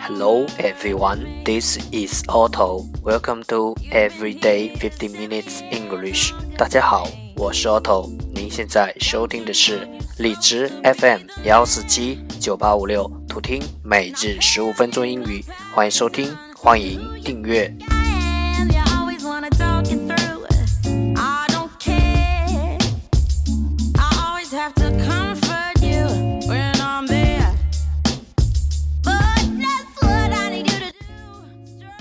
Hello everyone, this is Otto. Welcome to Everyday 50 Minutes English. 大家好，我是 Otto。您现在收听的是荔枝 FM 幺四七九八五六，图听每日十五分钟英语。欢迎收听，欢迎订阅。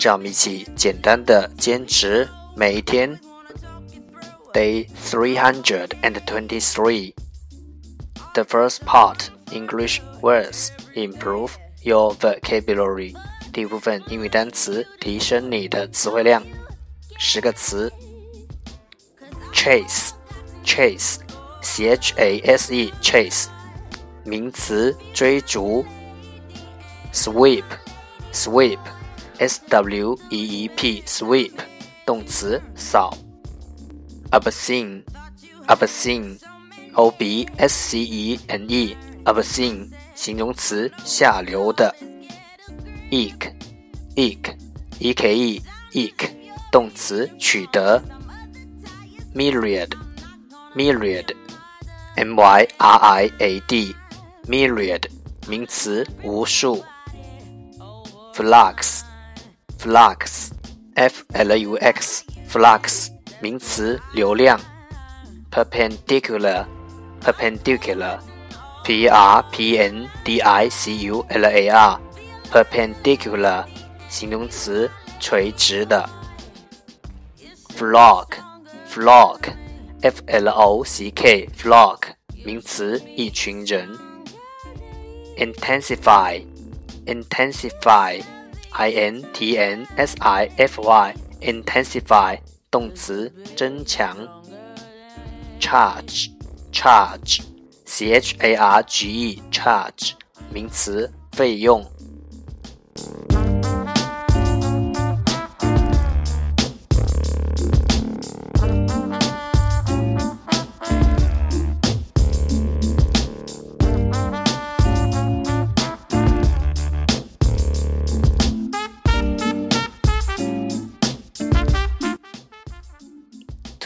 让我们一起简单的坚持每一天。Day three hundred and twenty-three. The first part English words improve your vocabulary. 第一部分英语单词提升你的词汇量。十个词：chase, chase, c h a s e, chase，名词追逐。sweep, sweep。 S W E E P sweep 动词扫，obscene obscene O B S C E N E obscene 形容词下流的，eke eke E K E eke 动词取得，myriad myriad M Y R I A D myriad 名词无数，flux Flux，f l u x，flux 名词，流量。perpendicular，perpendicular，p r p n d i c u l a r，perpendicular 形容词，垂直的。flock，flock，f l o c k，flock 名词，一群人。intensify，intensify。I n t n s i f y intensify 动词增强。charge charge c h a r g e charge 名词费用。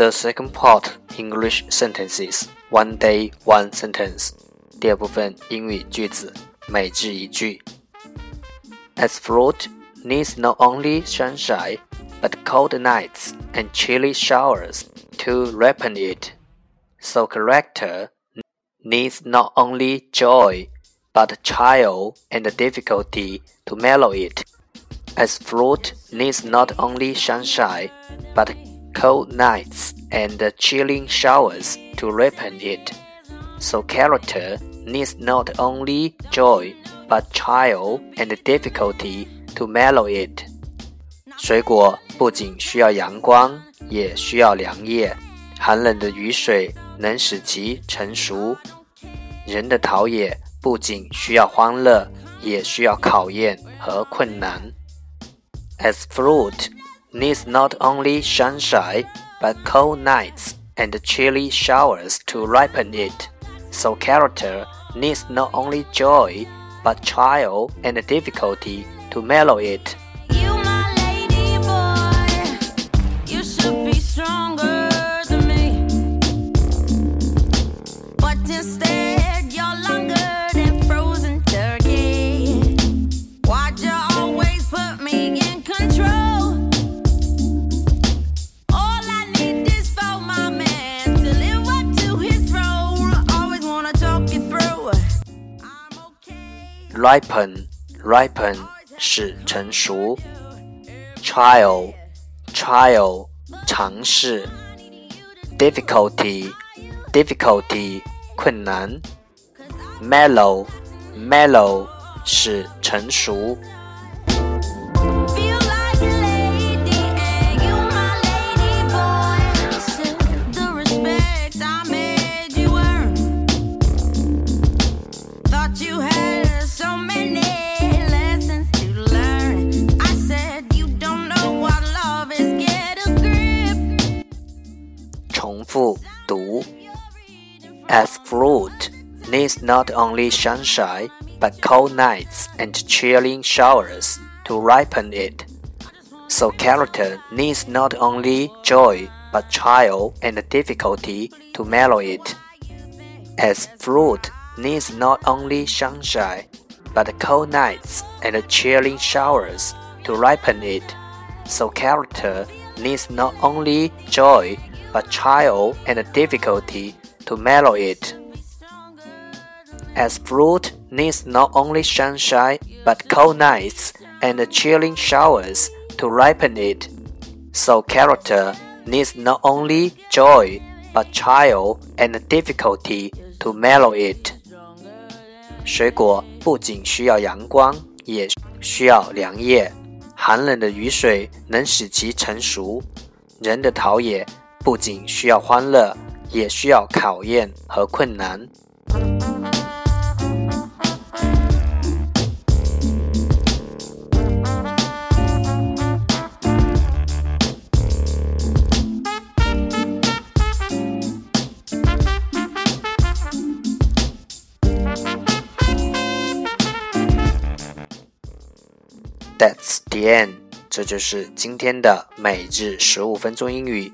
The second part English sentences one day one sentence. 第二部分英语句子每日一句。As fruit needs not only sunshine but cold nights and chilly showers to ripen it, so character needs not only joy but trial and difficulty to mellow it. As fruit needs not only sunshine but cold nights and chilling showers to ripen it. So character needs not only joy but trial and difficulty to mellow it. 水果不仅需要阳光，也需要凉夜。寒冷的雨水能使其成熟。人的陶冶不仅需要欢乐，也需要考验和困难。As fruit needs not only sunshine but cold nights and chilly showers to ripen it. So character needs not only joy but trial and difficulty to mellow it. ripen ripen 是成熟，trial trial 尝试，difficulty difficulty 困难，mellow mellow 是成熟。 ，as fruit needs not only sunshine but cold nights and chilling showers to ripen it. So character needs not only joy but trial and difficulty to mellow it. As fruit needs not only sunshine but cold nights and chilling showers to ripen it. So character needs not only joy but trial and difficulty to mellow it. As fruit needs not only sunshine but cold nights and chilling showers to ripen it, so character needs not only joy but trial and difficulty to mellow it. 水果不仅需要阳光，也需要凉夜。寒冷的雨水能使其成熟。人的陶冶 不仅需要欢乐，也需要考验和困难。That's the end。这就是今天的每日十五分钟英语。